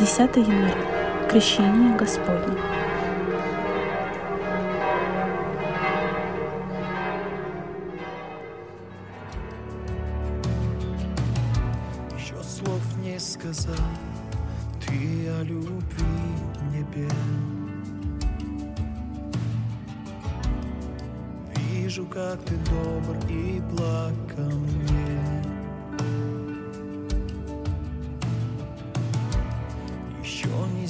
10 января. Крещение Господне. Еще слов не сказал ты о любви мне пел. Вижу, как ты добр и благ ко мне.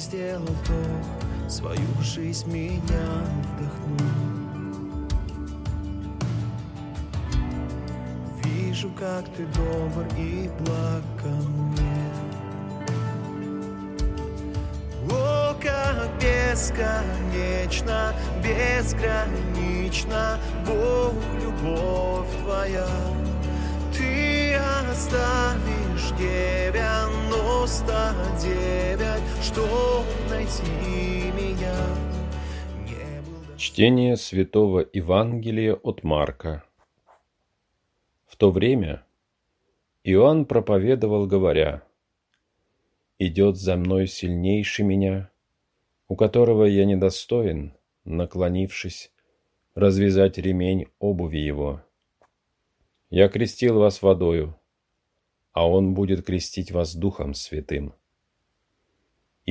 Сделал вдох, свою жизнь меня вдохнул. Вижу, как ты добр и благ ко мне. О, как бесконечно, безгранична Бог, любовь твоя. Ты оставишь девяносто девять, чтоб Чтение Святого Евангелия от Марка. В то время Иоанн проповедовал, говоря, «Идет за мной сильнейший меня, у которого я недостоин, наклонившись, развязать ремень обуви его. Я крестил вас водою, а он будет крестить вас Духом Святым».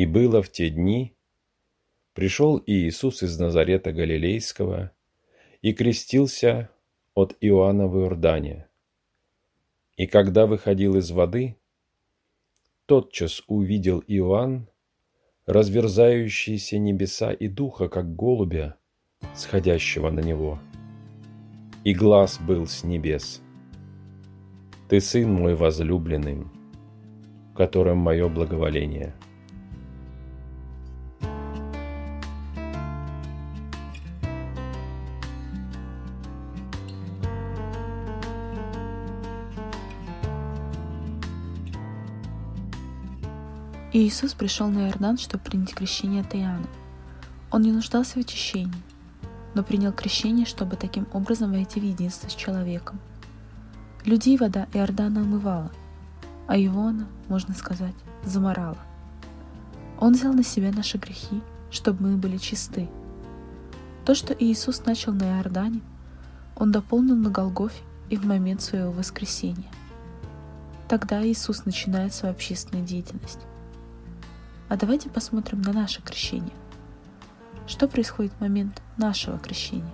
И было в те дни, пришел Иисус из Назарета Галилейского и крестился от Иоанна в Иордане. И когда выходил из воды, тотчас увидел Иоанн разверзающиеся небеса и духа, как голубя, сходящего на него. И глаз был с небес. Ты сын мой возлюбленный, в котором мое благоволение. Иисус пришел на Иордан, чтобы принять крещение от Иоанна. Он не нуждался в очищении, но принял крещение, чтобы таким образом войти в единство с человеком. Людей вода Иордана омывала, а его она, можно сказать, заморала. Он взял на себя наши грехи, чтобы мы были чисты. То, что Иисус начал на Иордане, Он дополнил на Голгофе и в момент своего воскресения. Тогда Иисус начинает свою общественную деятельность. А давайте посмотрим на наше крещение. Что происходит в момент нашего крещения?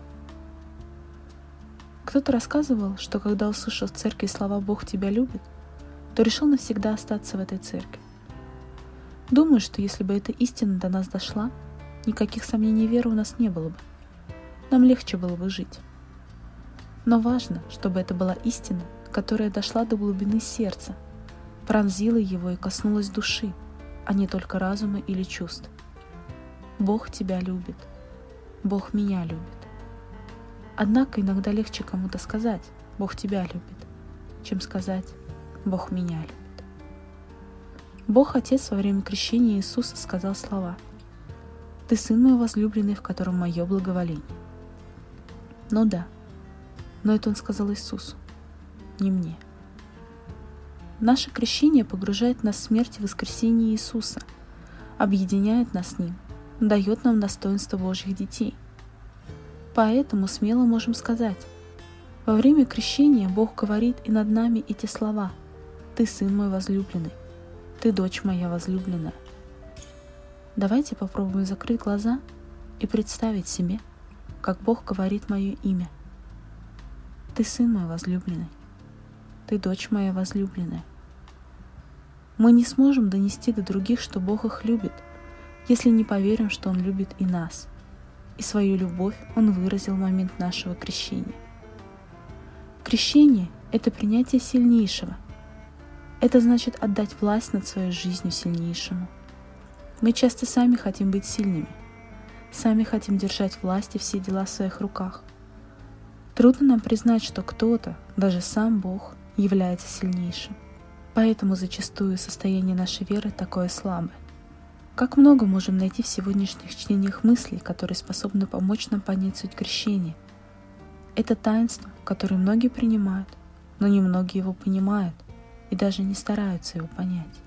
Кто-то рассказывал, что когда услышал в церкви слова «Бог тебя любит», то решил навсегда остаться в этой церкви. Думаю, что если бы эта истина до нас дошла, никаких сомнений веры у нас не было бы. Нам легче было бы жить. Но важно, чтобы это была истина, которая дошла до глубины сердца, пронзила его и коснулась души, а не только разума или чувств. Бог тебя любит. Бог меня любит. Однако иногда легче кому-то сказать «Бог тебя любит», чем сказать «Бог меня любит». Бог Отец во время крещения Иисуса сказал слова «Ты сын мой возлюбленный, в котором мое благоволение». Ну да, но это он сказал Иисусу, не мне. Наше крещение погружает нас в смерть и воскресение Иисуса, объединяет нас с Ним, дает нам достоинство Божьих детей. Поэтому смело можем сказать, во время крещения Бог говорит и над нами эти слова «Ты сын мой возлюбленный, ты дочь моя возлюбленная». Давайте попробуем закрыть глаза и представить себе, как Бог говорит мое имя. Ты сын мой возлюбленный, ты дочь моя возлюбленная. Мы не сможем донести до других, что Бог их любит, если не поверим, что Он любит и нас. И свою любовь Он выразил в момент нашего крещения. Крещение – это принятие сильнейшего. Это значит отдать власть над своей жизнью сильнейшему. Мы часто сами хотим быть сильными, сами хотим держать власть и все дела в своих руках. Трудно нам признать, что кто-то, даже сам Бог, является сильнейшим. Поэтому зачастую состояние нашей веры такое слабое. Как много можем найти в сегодняшних чтениях мыслей, которые способны помочь нам понять суть крещения. Это таинство, которое многие принимают, но немногие его понимают и даже не стараются его понять.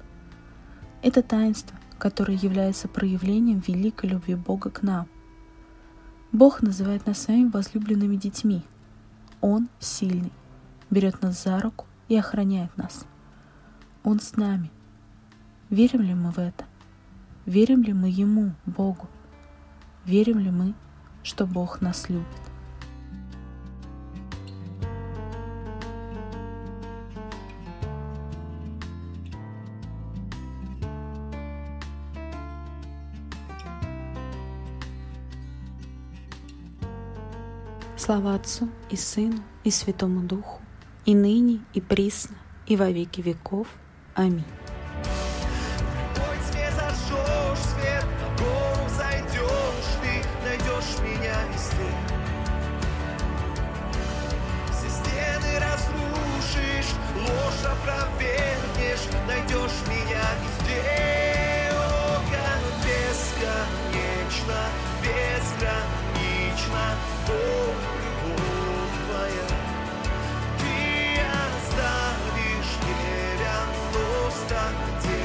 Это таинство, которое является проявлением великой любви Бога к нам. Бог называет нас своими возлюбленными детьми. Он сильный, берет нас за руку и охраняет нас. Он с нами. Верим ли мы в это? Верим ли мы Ему, Богу? Верим ли мы, что Бог нас любит? Слава Отцу и Сыну и Святому Духу, и ныне, и присно, и во веки веков. Аминь. started